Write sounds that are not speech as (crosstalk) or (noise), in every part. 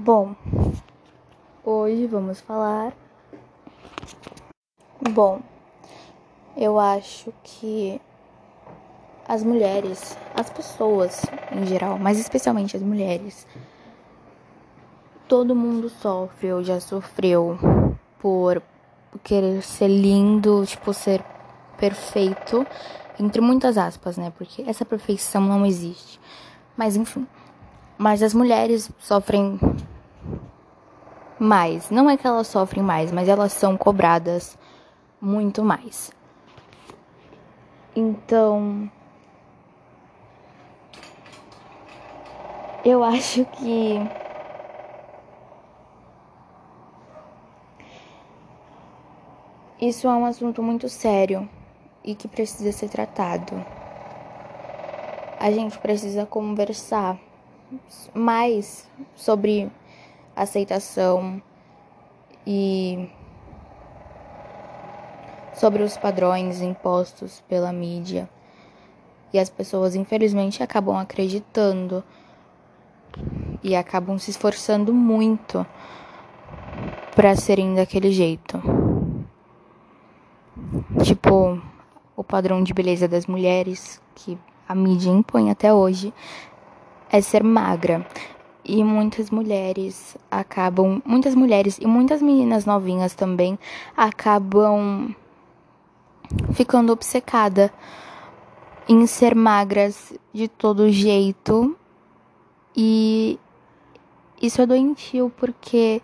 Bom, hoje vamos falar. Bom, eu acho que as mulheres, as pessoas em geral, mas especialmente as mulheres, todo mundo sofre ou já sofreu por querer ser lindo, tipo, ser perfeito, entre muitas aspas, né? Porque essa perfeição não existe. Mas enfim. Mas as mulheres sofrem mais. Não é que elas sofrem mais, mas elas são cobradas muito mais. Então. Eu acho que. Isso é um assunto muito sério e que precisa ser tratado. A gente precisa conversar mais sobre aceitação e sobre os padrões impostos pela mídia. E as pessoas, infelizmente, acabam acreditando e acabam se esforçando muito para serem daquele jeito. Tipo, o padrão de beleza das mulheres que a mídia impõe até hoje é ser magra. E muitas mulheres acabam, muitas mulheres e muitas meninas novinhas também acabam ficando obcecada em ser magras de todo jeito. E isso é doentio porque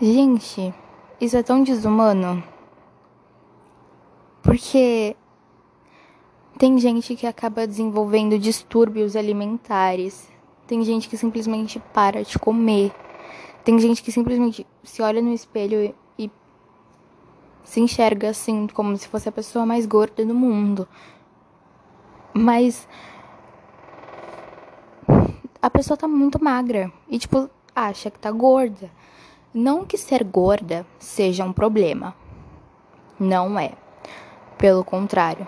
gente, isso é tão desumano. Porque tem gente que acaba desenvolvendo distúrbios alimentares. Tem gente que simplesmente para de comer. Tem gente que simplesmente se olha no espelho e se enxerga assim, como se fosse a pessoa mais gorda do mundo. Mas a pessoa tá muito magra e, tipo, acha que tá gorda. Não que ser gorda seja um problema. Não é. Pelo contrário.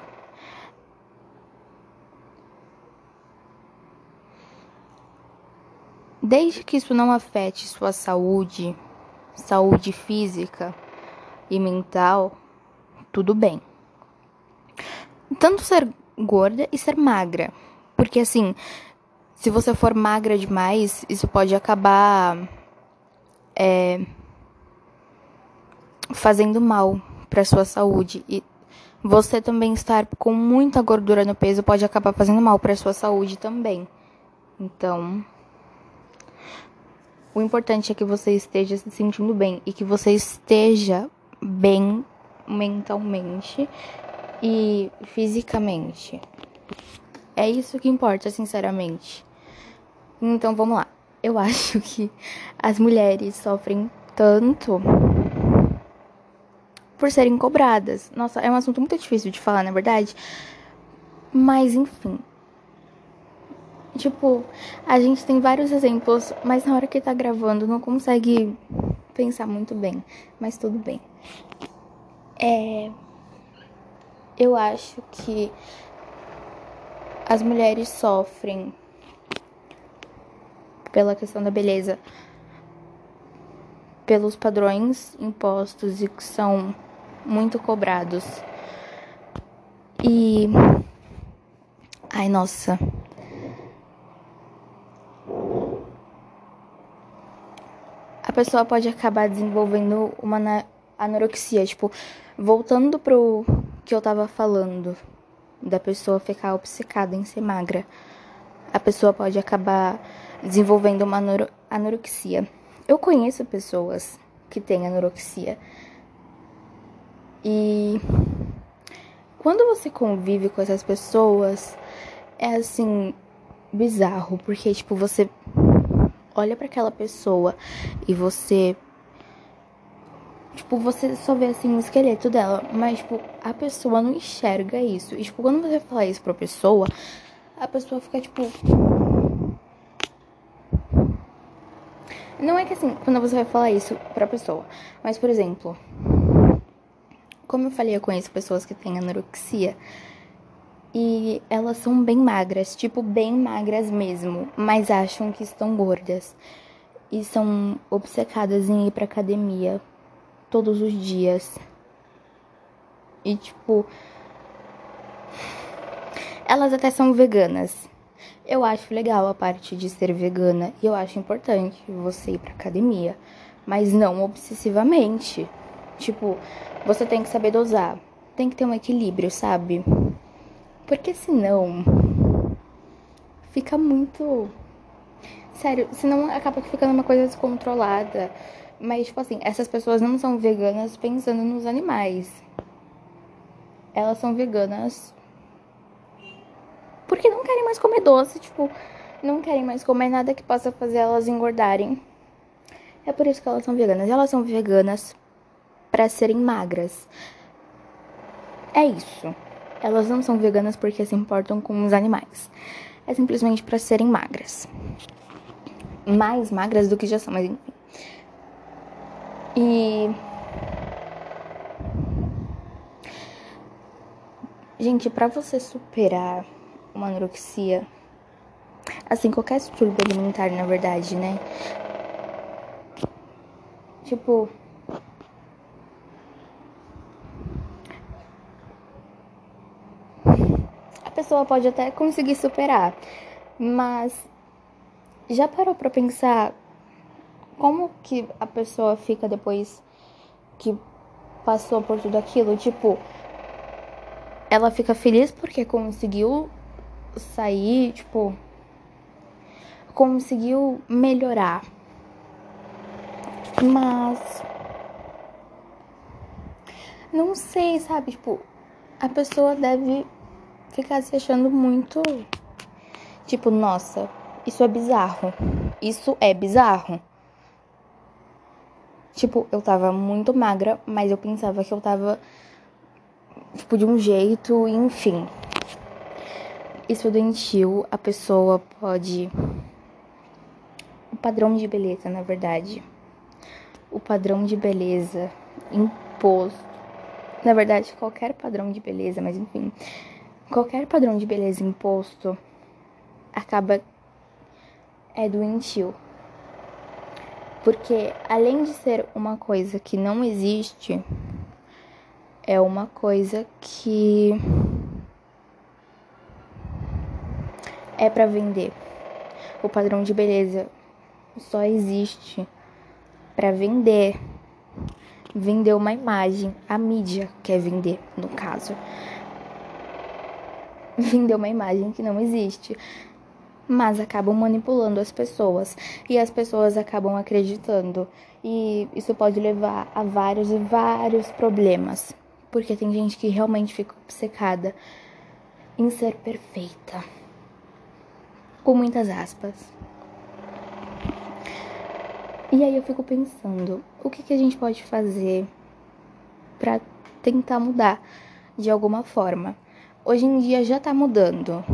Desde que isso não afete sua saúde, saúde física e mental, tudo bem. Tanto ser gorda e ser magra. Porque assim, se você for magra demais, isso pode acabar é, fazendo mal para sua saúde. E você também estar com muita gordura no peso pode acabar fazendo mal para sua saúde também. Então, o importante é que você esteja se sentindo bem e que você esteja bem mentalmente e fisicamente. É isso que importa, sinceramente. Então vamos lá. Eu (laughs) acho que as mulheres sofrem tanto por serem cobradas. Nossa, é um assunto muito difícil de falar, na verdade. Mas enfim, Tipo, a gente tem vários exemplos, mas na hora que tá gravando não consegue pensar muito bem. Mas tudo bem. É. Eu acho que as mulheres sofrem pela questão da beleza, pelos padrões impostos e que são muito cobrados. E. Ai, nossa. Pessoa pode acabar desenvolvendo uma anorexia. Tipo, voltando pro que eu tava falando, da pessoa ficar obcecada em ser magra, a pessoa pode acabar desenvolvendo uma anorexia. Eu conheço pessoas que têm anorexia. E quando você convive com essas pessoas, é assim bizarro, porque tipo, você olha para aquela pessoa e você tipo, você só vê assim o esqueleto dela, mas tipo, a pessoa não enxerga isso. E tipo, quando você fala isso pra pessoa, a pessoa fica tipo Não é que assim, quando você vai falar isso pra pessoa, mas por exemplo, como eu falei, eu conheço pessoas que têm anorexia E elas são bem magras, tipo, bem magras mesmo, mas acham que estão gordas. E são obcecadas em ir pra academia todos os dias. E, tipo, elas até são veganas. Eu acho legal a parte de ser vegana e eu acho importante você ir pra academia, mas não obsessivamente. Tipo, você tem que saber dosar, tem que ter um equilíbrio, sabe? Porque senão fica muito sério, senão acaba ficando uma coisa descontrolada. Mas tipo assim, essas pessoas não são veganas pensando nos animais. Elas são veganas porque não querem mais comer doce, tipo, não querem mais comer nada que possa fazer elas engordarem. É por isso que elas são veganas. Elas são veganas para serem magras. É isso. Elas não são veganas porque se importam com os animais. É simplesmente para serem magras. Mais magras do que já são, mas enfim. E Gente, para você superar uma anorexia, assim, qualquer distúrbio alimentar, na verdade, né? Tipo, a pessoa pode até conseguir superar, mas já parou para pensar como que a pessoa fica depois que passou por tudo aquilo? Tipo, ela fica feliz porque conseguiu sair, tipo, conseguiu melhorar. Mas não sei, sabe, tipo, a pessoa deve ficar se achando muito tipo, nossa, isso é bizarro. Isso é bizarro. Tipo, eu tava muito magra, mas eu pensava que eu tava tipo, de um jeito, enfim. Isso é doentio, a pessoa pode. O padrão de beleza, na verdade. O padrão de beleza imposto. Na verdade, qualquer padrão de beleza, mas enfim. Qualquer padrão de beleza imposto acaba. É doentio. Porque além de ser uma coisa que não existe, é uma coisa que é para vender. O padrão de beleza só existe para vender. Vender uma imagem, a mídia quer vender, no caso. (laughs) Vender uma imagem que não existe. Mas acabam manipulando as pessoas e as pessoas acabam acreditando. E isso pode levar a vários e vários problemas porque tem gente que realmente fica obcecada em ser perfeita. Com muitas aspas. E aí eu fico pensando, o que, que a gente pode fazer para tentar mudar de alguma forma? Hoje em dia já tá mudando.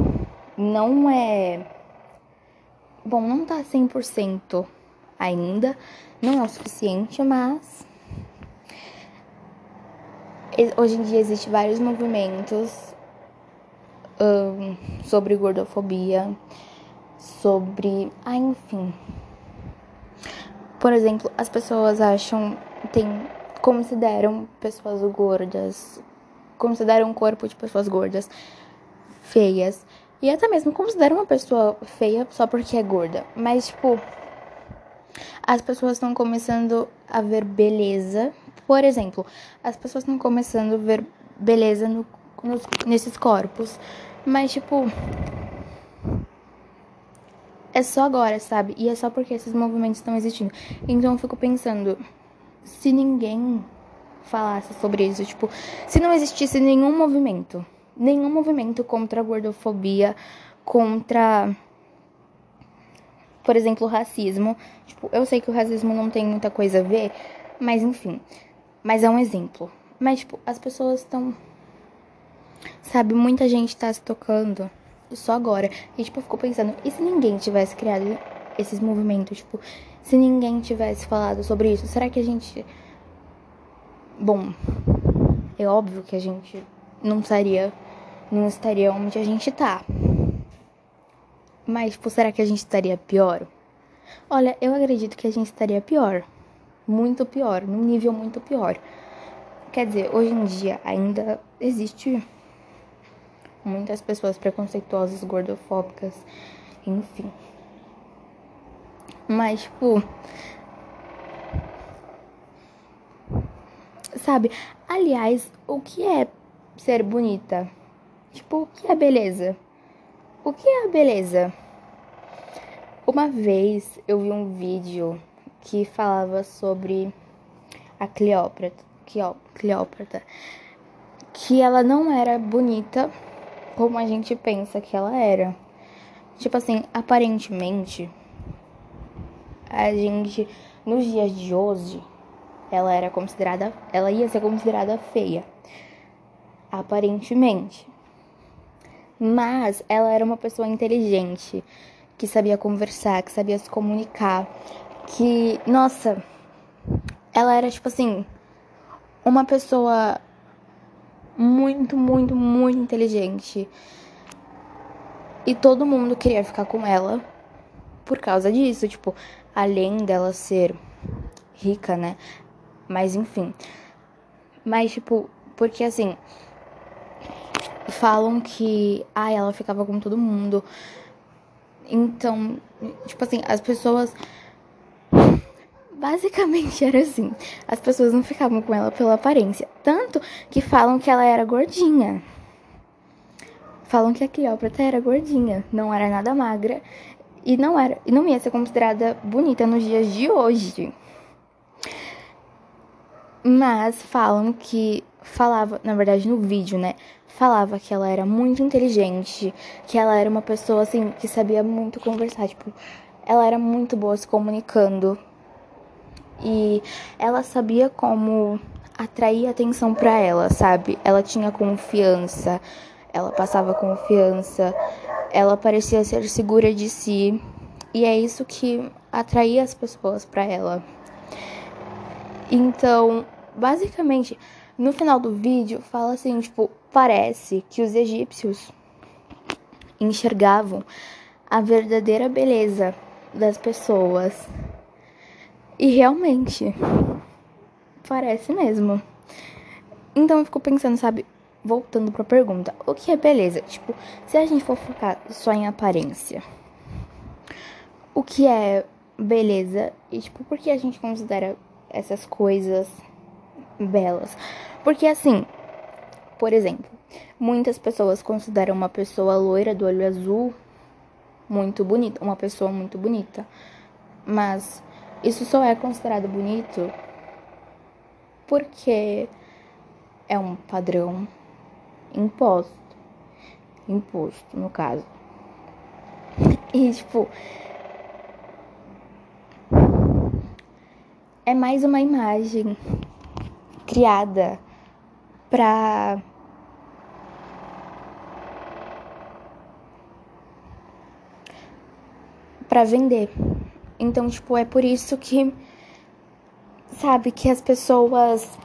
Não é. Bom, não tá 100% ainda, não é o suficiente, mas Hoje em dia existem vários movimentos um, sobre gordofobia, sobre. Ah, enfim. Por exemplo, as pessoas acham. Tem, consideram pessoas gordas. Consideram o corpo de pessoas gordas feias. E até mesmo consideram uma pessoa feia só porque é gorda. Mas, tipo. As pessoas estão começando a ver beleza por exemplo, as pessoas estão começando a ver beleza no, nos, nesses corpos, mas tipo. É só agora, sabe? E é só porque esses movimentos estão existindo. Então eu fico pensando, se ninguém falasse sobre isso, tipo, se não existisse nenhum movimento, nenhum movimento contra a gordofobia, contra por exemplo, o racismo. Tipo, eu sei que o racismo não tem muita coisa a ver, mas enfim. Mas é um exemplo. Mas, tipo, as pessoas estão. Sabe, muita gente tá se tocando só agora. E, tipo, eu fico pensando, e se ninguém tivesse criado esses movimentos? Tipo, se ninguém tivesse falado sobre isso, será que a gente. Bom, é óbvio que a gente não estaria não estaria onde a gente tá. Mas, tipo, será que a gente estaria pior? Olha, eu acredito que a gente estaria pior. Muito pior, num nível muito pior. Quer dizer, hoje em dia ainda existe muitas pessoas preconceituosas, gordofóbicas, enfim. Mas, tipo. Sabe? Aliás, o que é ser bonita? Tipo, o que é beleza? O que é a beleza? Uma vez eu vi um vídeo que falava sobre a Cleópatra, Cleópatra, que ela não era bonita como a gente pensa que ela era. Tipo assim, aparentemente, a gente, nos dias de hoje, ela era considerada, ela ia ser considerada feia. Aparentemente. Mas ela era uma pessoa inteligente, que sabia conversar, que sabia se comunicar, que, nossa, ela era tipo assim, uma pessoa muito, muito, muito inteligente. E todo mundo queria ficar com ela por causa disso, tipo, além dela ser rica, né? Mas enfim. Mas tipo, porque assim, falam que ah, ela ficava com todo mundo. Então, tipo assim, as pessoas basicamente era assim. As pessoas não ficavam com ela pela aparência, tanto que falam que ela era gordinha. Falam que a Cleópatra era gordinha, não era nada magra e não era e não ia ser considerada bonita nos dias de hoje. Mas falam que falava, na verdade no vídeo, né? Falava que ela era muito inteligente, que ela era uma pessoa assim que sabia muito conversar, tipo, ela era muito boa se comunicando. E ela sabia como atrair atenção para ela, sabe? Ela tinha confiança, ela passava confiança, ela parecia ser segura de si. E é isso que atraía as pessoas para ela. Então, basicamente, no final do vídeo fala assim, tipo, parece que os egípcios enxergavam a verdadeira beleza das pessoas. E realmente parece mesmo. Então eu fico pensando, sabe, voltando para a pergunta, o que é beleza? Tipo, se a gente for focar só em aparência, o que é beleza? E tipo, por que a gente considera essas coisas belas? Porque assim, por exemplo, muitas pessoas consideram uma pessoa loira do olho azul muito bonita, uma pessoa muito bonita. Mas isso só é considerado bonito porque é um padrão imposto. Imposto, no caso. (laughs) E, tipo. É mais uma imagem criada pra. pra vender. Então, tipo, é por isso que. Sabe, que as pessoas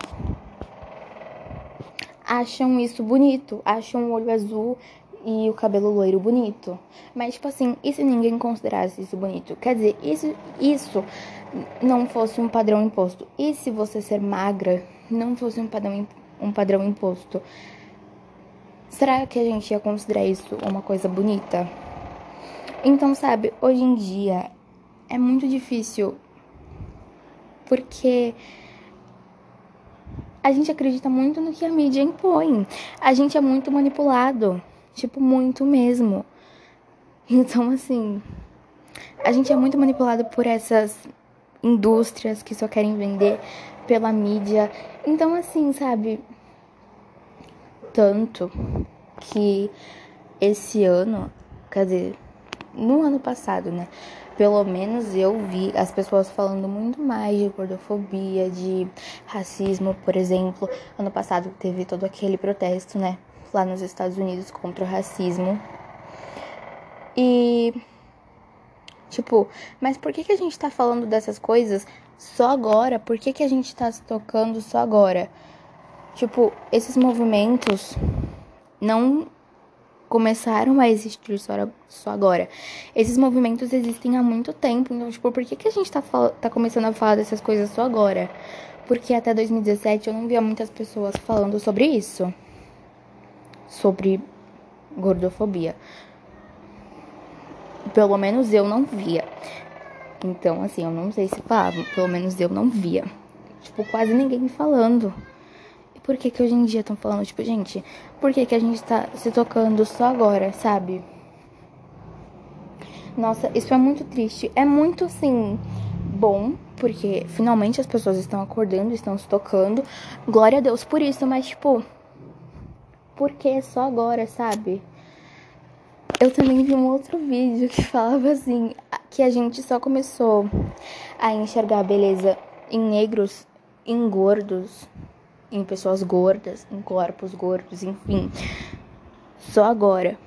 acham isso bonito, acham o olho azul e o cabelo loiro bonito. Mas, tipo assim, e se ninguém considerasse isso bonito? Quer dizer, isso, isso não fosse um padrão imposto. E se você ser magra não fosse um padrão, um padrão imposto? Será que a gente ia considerar isso uma coisa bonita? Então, sabe, hoje em dia é muito difícil porque a gente acredita muito no que a mídia impõe. A gente é muito manipulado, tipo, muito mesmo. Então, assim, a gente é muito manipulado por essas indústrias que só querem vender pela mídia. Então, assim, sabe? Tanto que esse ano, quer dizer, no ano passado, né? pelo menos eu vi as pessoas falando muito mais de gordofobia, de racismo, por exemplo. Ano passado teve todo aquele protesto, né, lá nos Estados Unidos contra o racismo. E tipo, mas por que que a gente tá falando dessas coisas só agora? Por que que a gente tá se tocando só agora? Tipo, esses movimentos não começaram a existir só, só agora. Esses movimentos existem há muito tempo, então, tipo, por que, que a gente tá, tá começando a falar dessas coisas só agora? Porque até 2017 eu não via muitas pessoas falando sobre isso. Sobre gordofobia. Pelo menos eu não via. Então, assim, eu não sei se falavam, pelo menos eu não via. Tipo, quase ninguém falando. E por que que hoje em dia estão falando? Tipo, gente, por que que a gente tá se tocando só agora, sabe? Nossa, isso é muito triste. É muito, assim, bom, porque finalmente as pessoas estão acordando, estão se tocando. Glória a Deus por isso, mas, tipo, por que só agora, sabe? Eu também vi um outro vídeo que falava assim, que a gente só começou a enxergar a beleza em negros, em gordos, em pessoas gordas, em corpos gordos, enfim. Só agora.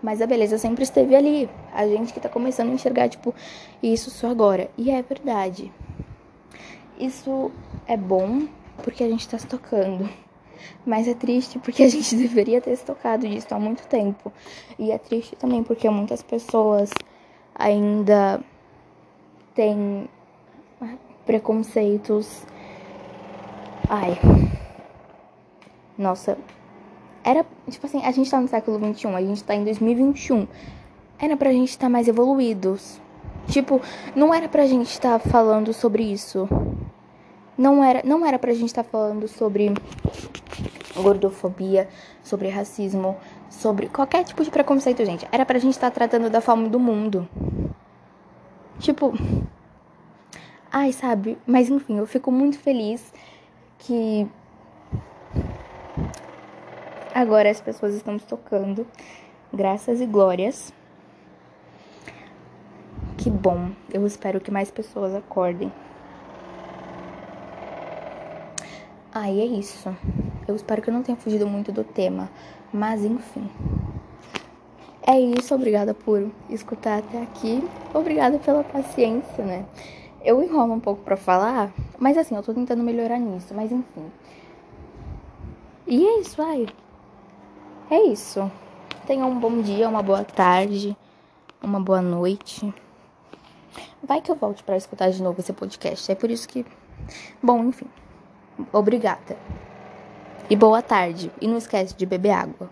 Mas a beleza sempre esteve ali. A gente que tá começando a enxergar, tipo, isso só agora. E é verdade. Isso é bom porque a gente tá se tocando. Mas é triste porque a gente (laughs) deveria ter se tocado disso há muito tempo. E é triste também porque muitas pessoas ainda têm preconceitos. Ai. Nossa. Era, tipo assim, a gente tá no século XXI, a gente tá em 2021. Era pra gente estar tá mais evoluídos. Tipo, não era pra gente estar tá falando sobre isso. Não era, não era pra gente estar tá falando sobre gordofobia, sobre racismo, sobre qualquer tipo de preconceito, gente. Era pra gente estar tá tratando da fome do mundo. Tipo. Ai, sabe? Mas enfim, eu fico muito feliz que agora as pessoas estão se tocando. Graças e glórias. Que bom. Eu espero que mais pessoas acordem. Aí ah, é isso. Eu espero que eu não tenha fugido muito do tema, mas enfim. É isso, obrigada por escutar até aqui. Obrigada pela paciência, né? Eu enrolo um pouco para falar, mas assim, eu tô tentando melhorar nisso, mas enfim. E é isso, ai. É isso. Tenha um bom dia, uma boa tarde, uma boa noite. Vai que eu volte para escutar de novo esse podcast. É por isso que. Bom, enfim. Obrigada. E boa tarde. E não esquece de beber água.